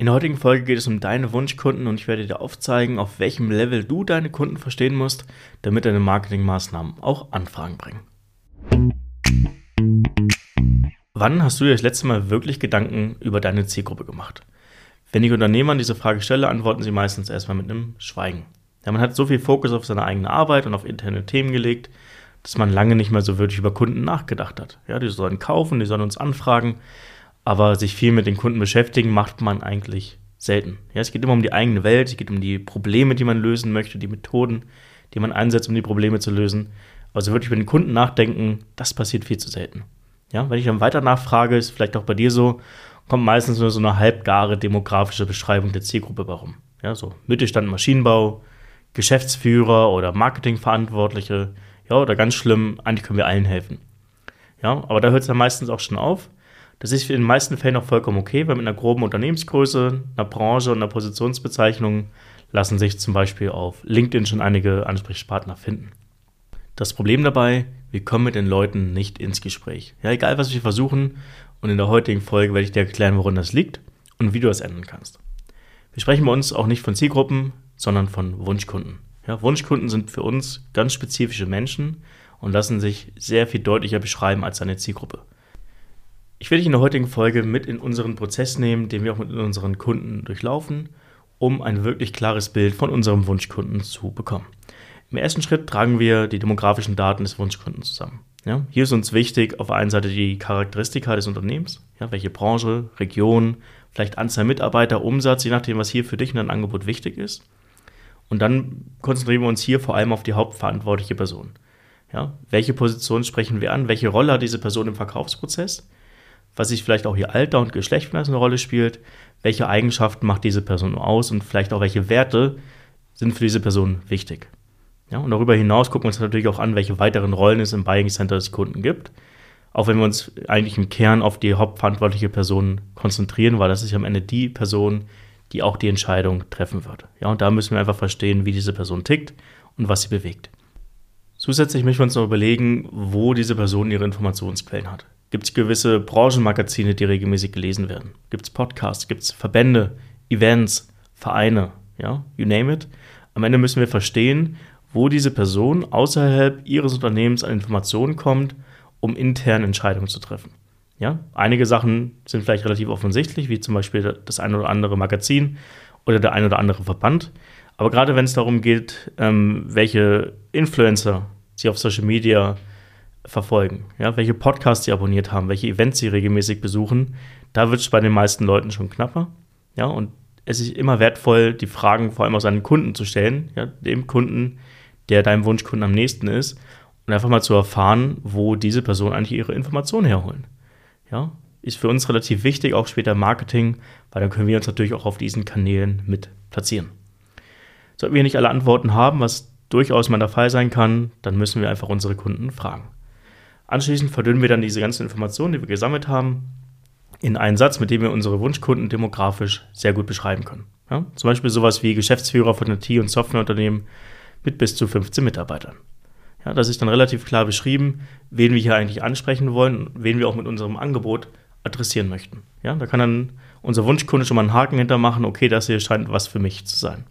In der heutigen Folge geht es um deine Wunschkunden und ich werde dir aufzeigen, auf welchem Level du deine Kunden verstehen musst, damit deine Marketingmaßnahmen auch Anfragen bringen. Wann hast du dir das letzte Mal wirklich Gedanken über deine Zielgruppe gemacht? Wenn ich Unternehmern diese Frage stelle, antworten sie meistens erstmal mit einem Schweigen. Ja, man hat so viel Fokus auf seine eigene Arbeit und auf interne Themen gelegt, dass man lange nicht mehr so wirklich über Kunden nachgedacht hat. Ja, die sollen kaufen, die sollen uns anfragen, aber sich viel mit den Kunden beschäftigen macht man eigentlich selten. Ja, es geht immer um die eigene Welt, es geht um die Probleme, die man lösen möchte, die Methoden, die man einsetzt, um die Probleme zu lösen. Also wirklich über den Kunden nachdenken, das passiert viel zu selten. Ja, wenn ich dann weiter nachfrage, ist vielleicht auch bei dir so, kommt meistens nur so eine halbgare demografische Beschreibung der Zielgruppe warum. Ja, so Mittelstand, Maschinenbau, Geschäftsführer oder Marketingverantwortliche, ja, oder ganz schlimm, eigentlich können wir allen helfen. Ja, aber da hört es dann meistens auch schon auf. Das ist in den meisten Fällen auch vollkommen okay, weil mit einer groben Unternehmensgröße, einer Branche und einer Positionsbezeichnung lassen sich zum Beispiel auf LinkedIn schon einige Ansprechpartner finden. Das Problem dabei, wir kommen mit den Leuten nicht ins Gespräch. Ja, egal was wir versuchen, und in der heutigen Folge werde ich dir erklären, worin das liegt und wie du das ändern kannst. Wir sprechen bei uns auch nicht von Zielgruppen, sondern von Wunschkunden. Ja, Wunschkunden sind für uns ganz spezifische Menschen und lassen sich sehr viel deutlicher beschreiben als eine Zielgruppe. Ich will dich in der heutigen Folge mit in unseren Prozess nehmen, den wir auch mit unseren Kunden durchlaufen, um ein wirklich klares Bild von unserem Wunschkunden zu bekommen. Im ersten Schritt tragen wir die demografischen Daten des Wunschkunden zusammen. Ja, hier ist uns wichtig auf der einen Seite die Charakteristika des Unternehmens, ja, welche Branche, Region, vielleicht Anzahl Mitarbeiter, Umsatz, je nachdem, was hier für dich in deinem Angebot wichtig ist. Und dann konzentrieren wir uns hier vor allem auf die hauptverantwortliche Person. Ja, welche Position sprechen wir an? Welche Rolle hat diese Person im Verkaufsprozess? Was sich vielleicht auch ihr Alter und Geschlecht eine Rolle spielt, welche Eigenschaften macht diese Person aus und vielleicht auch welche Werte sind für diese Person wichtig. Ja, und darüber hinaus gucken wir uns natürlich auch an, welche weiteren Rollen es im Buying Center des Kunden gibt. Auch wenn wir uns eigentlich im Kern auf die hauptverantwortliche Person konzentrieren, weil das ist am Ende die Person, die auch die Entscheidung treffen wird. Ja, und da müssen wir einfach verstehen, wie diese Person tickt und was sie bewegt. Zusätzlich müssen wir uns noch überlegen, wo diese Person ihre Informationsquellen hat. Gibt es gewisse Branchenmagazine, die regelmäßig gelesen werden? Gibt es Podcasts? Gibt es Verbände, Events, Vereine? Ja, you name it. Am Ende müssen wir verstehen, wo diese Person außerhalb ihres Unternehmens an Informationen kommt, um intern Entscheidungen zu treffen. Ja, einige Sachen sind vielleicht relativ offensichtlich, wie zum Beispiel das ein oder andere Magazin oder der ein oder andere Verband. Aber gerade wenn es darum geht, ähm, welche Influencer sie auf Social Media verfolgen, ja, welche Podcasts sie abonniert haben, welche Events sie regelmäßig besuchen, da wird es bei den meisten Leuten schon knapper. Ja, und es ist immer wertvoll, die Fragen vor allem aus seinen Kunden zu stellen, ja, dem Kunden, der deinem Wunschkunden am nächsten ist, und einfach mal zu erfahren, wo diese Personen eigentlich ihre Informationen herholen. Ja, ist für uns relativ wichtig, auch später Marketing, weil dann können wir uns natürlich auch auf diesen Kanälen mit platzieren. Sollten wir nicht alle Antworten haben, was durchaus mal der Fall sein kann, dann müssen wir einfach unsere Kunden fragen. Anschließend verdünnen wir dann diese ganzen Informationen, die wir gesammelt haben, in einen Satz, mit dem wir unsere Wunschkunden demografisch sehr gut beschreiben können. Ja? Zum Beispiel sowas wie Geschäftsführer von IT- und Softwareunternehmen mit bis zu 15 Mitarbeitern. Ja, das ist dann relativ klar beschrieben, wen wir hier eigentlich ansprechen wollen und wen wir auch mit unserem Angebot adressieren möchten. Ja, da kann dann unser Wunschkunde schon mal einen Haken hintermachen, okay, das hier scheint was für mich zu sein.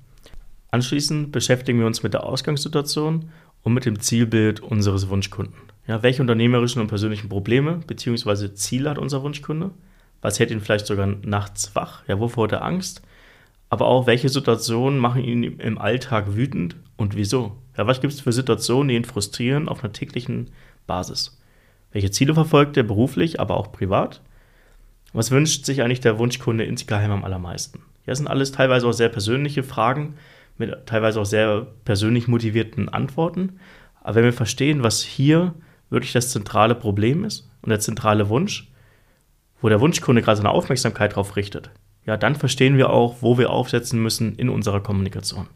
Anschließend beschäftigen wir uns mit der Ausgangssituation und mit dem Zielbild unseres Wunschkunden. Ja, welche unternehmerischen und persönlichen Probleme bzw. Ziele hat unser Wunschkunde? Was hält ihn vielleicht sogar nachts wach? Ja, wovor hat er Angst? Aber auch, welche Situationen machen ihn im Alltag wütend und wieso? Ja, was gibt es für Situationen, die ihn frustrieren auf einer täglichen Basis? Welche Ziele verfolgt er beruflich, aber auch privat? Was wünscht sich eigentlich der Wunschkunde insgeheim am allermeisten? Ja, das sind alles teilweise auch sehr persönliche Fragen mit teilweise auch sehr persönlich motivierten Antworten. Aber wenn wir verstehen, was hier wirklich das zentrale Problem ist und der zentrale Wunsch, wo der Wunschkunde gerade seine Aufmerksamkeit darauf richtet, ja, dann verstehen wir auch, wo wir aufsetzen müssen in unserer Kommunikation.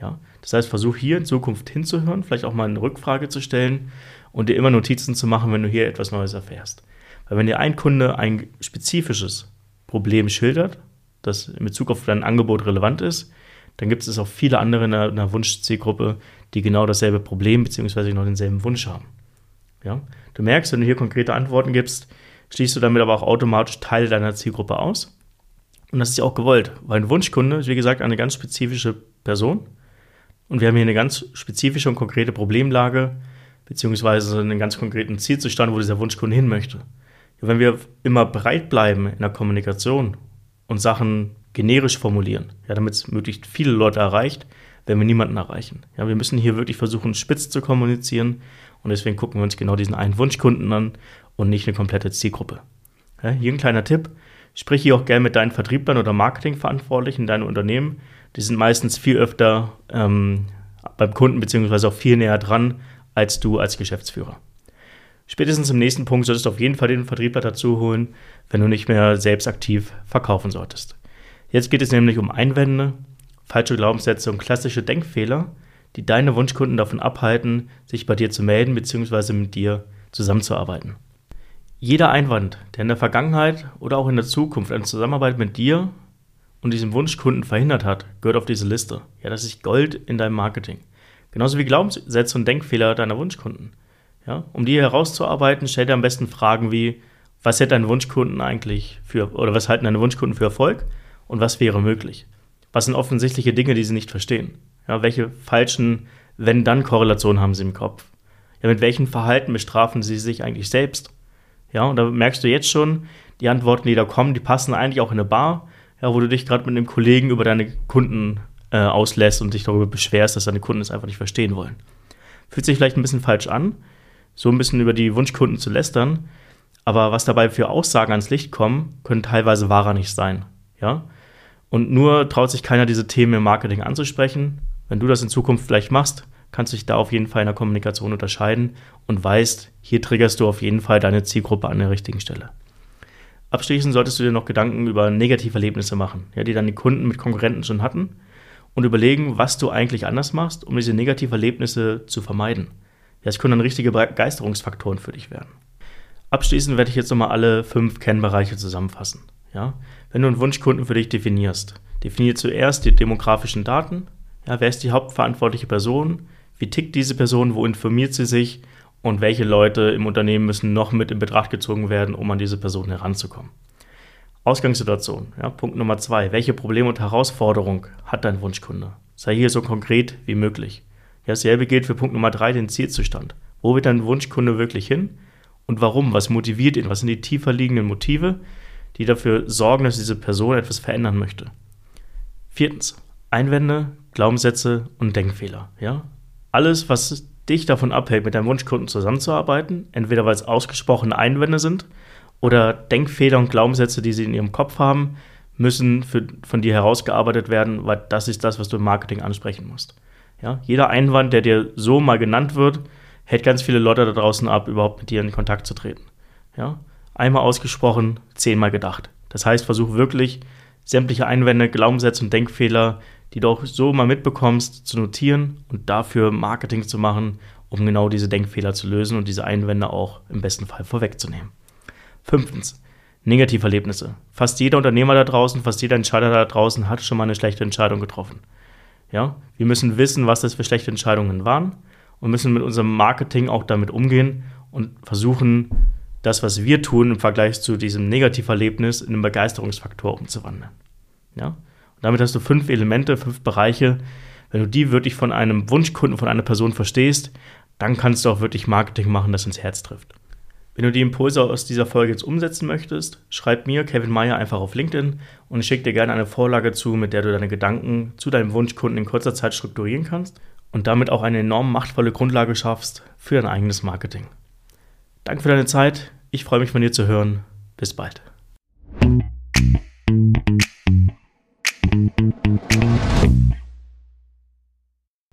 Ja, das heißt, versuch hier in Zukunft hinzuhören, vielleicht auch mal eine Rückfrage zu stellen und dir immer Notizen zu machen, wenn du hier etwas Neues erfährst. Weil wenn dir ein Kunde ein spezifisches Problem schildert, das in Bezug auf dein Angebot relevant ist, dann gibt es auch viele andere in einer, Wunschzielgruppe, die genau dasselbe Problem bzw. noch denselben Wunsch haben. Ja? Du merkst, wenn du hier konkrete Antworten gibst, schließt du damit aber auch automatisch Teile deiner Zielgruppe aus. Und das ist ja auch gewollt, weil ein Wunschkunde ist, wie gesagt, eine ganz spezifische Person. Und wir haben hier eine ganz spezifische und konkrete Problemlage, beziehungsweise einen ganz konkreten Zielzustand, wo dieser Wunschkunde hin möchte. Wenn wir immer breit bleiben in der Kommunikation und Sachen generisch formulieren, ja, damit es möglichst viele Leute erreicht, werden wir niemanden erreichen. Ja, wir müssen hier wirklich versuchen, spitz zu kommunizieren und deswegen gucken wir uns genau diesen einen Wunschkunden an und nicht eine komplette Zielgruppe. Ja, hier ein kleiner Tipp. Sprich hier auch gerne mit deinen Vertrieblern oder Marketingverantwortlichen in deinem Unternehmen. Die sind meistens viel öfter ähm, beim Kunden beziehungsweise auch viel näher dran als du als Geschäftsführer. Spätestens im nächsten Punkt solltest du auf jeden Fall den Vertriebler dazu holen, wenn du nicht mehr selbst aktiv verkaufen solltest. Jetzt geht es nämlich um Einwände, falsche Glaubenssätze und klassische Denkfehler, die deine Wunschkunden davon abhalten, sich bei dir zu melden bzw. mit dir zusammenzuarbeiten. Jeder Einwand, der in der Vergangenheit oder auch in der Zukunft eine Zusammenarbeit mit dir und diesem Wunschkunden verhindert hat, gehört auf diese Liste. Ja, das ist Gold in deinem Marketing. Genauso wie Glaubenssätze und Denkfehler deiner Wunschkunden. Ja, um die herauszuarbeiten, stell dir am besten Fragen wie, was hält dein Wunschkunden eigentlich für, oder was halten deine Wunschkunden für Erfolg und was wäre möglich? Was sind offensichtliche Dinge, die sie nicht verstehen? Ja, welche falschen Wenn-Dann-Korrelationen haben sie im Kopf? Ja, mit welchen Verhalten bestrafen sie sich eigentlich selbst? Ja, und da merkst du jetzt schon, die Antworten, die da kommen, die passen eigentlich auch in eine Bar, ja, wo du dich gerade mit einem Kollegen über deine Kunden äh, auslässt und dich darüber beschwerst, dass deine Kunden es einfach nicht verstehen wollen. Fühlt sich vielleicht ein bisschen falsch an, so ein bisschen über die Wunschkunden zu lästern, aber was dabei für Aussagen ans Licht kommen, können teilweise wahrer nicht sein. Ja? Und nur traut sich keiner, diese Themen im Marketing anzusprechen. Wenn du das in Zukunft vielleicht machst, kannst du dich da auf jeden Fall in der Kommunikation unterscheiden und weißt, hier triggerst du auf jeden Fall deine Zielgruppe an der richtigen Stelle. Abschließend solltest du dir noch Gedanken über Negativerlebnisse machen, ja, die deine Kunden mit Konkurrenten schon hatten und überlegen, was du eigentlich anders machst, um diese Negativerlebnisse zu vermeiden. Das können dann richtige Begeisterungsfaktoren für dich werden. Abschließend werde ich jetzt nochmal alle fünf Kennbereiche zusammenfassen. Ja? Wenn du einen Wunschkunden für dich definierst, definier zuerst die demografischen Daten. Ja, wer ist die hauptverantwortliche Person? Wie tickt diese Person? Wo informiert sie sich? Und welche Leute im Unternehmen müssen noch mit in Betracht gezogen werden, um an diese Person heranzukommen? Ausgangssituation. Ja, Punkt Nummer zwei. Welche Probleme und Herausforderung hat dein Wunschkunde? Sei hier so konkret wie möglich. Ja, dasselbe gilt für Punkt Nummer drei, den Zielzustand. Wo wird dein Wunschkunde wirklich hin? Und warum? Was motiviert ihn? Was sind die tiefer liegenden Motive, die dafür sorgen, dass diese Person etwas verändern möchte? Viertens. Einwände, Glaubenssätze und Denkfehler. Ja? Alles, was dich davon abhält, mit deinem Wunschkunden zusammenzuarbeiten, entweder weil es ausgesprochene Einwände sind oder Denkfehler und Glaubenssätze, die sie in ihrem Kopf haben, müssen für, von dir herausgearbeitet werden, weil das ist das, was du im Marketing ansprechen musst. Ja? Jeder Einwand, der dir so mal genannt wird, hält ganz viele Leute da draußen ab, überhaupt mit dir in Kontakt zu treten. Ja? Einmal ausgesprochen, zehnmal gedacht. Das heißt, versuch wirklich, sämtliche Einwände, Glaubenssätze und Denkfehler die du auch so mal mitbekommst, zu notieren und dafür Marketing zu machen, um genau diese Denkfehler zu lösen und diese Einwände auch im besten Fall vorwegzunehmen. Fünftens, Negativerlebnisse. Fast jeder Unternehmer da draußen, fast jeder Entscheider da draußen hat schon mal eine schlechte Entscheidung getroffen. Ja, wir müssen wissen, was das für schlechte Entscheidungen waren und müssen mit unserem Marketing auch damit umgehen und versuchen, das, was wir tun, im Vergleich zu diesem Negativerlebnis in einen Begeisterungsfaktor umzuwandeln. Ja? Und damit hast du fünf Elemente, fünf Bereiche. Wenn du die wirklich von einem Wunschkunden, von einer Person verstehst, dann kannst du auch wirklich Marketing machen, das ins Herz trifft. Wenn du die Impulse aus dieser Folge jetzt umsetzen möchtest, schreib mir, Kevin Meyer, einfach auf LinkedIn und ich schicke dir gerne eine Vorlage zu, mit der du deine Gedanken zu deinem Wunschkunden in kurzer Zeit strukturieren kannst und damit auch eine enorm machtvolle Grundlage schaffst für dein eigenes Marketing. Danke für deine Zeit. Ich freue mich von dir zu hören. Bis bald.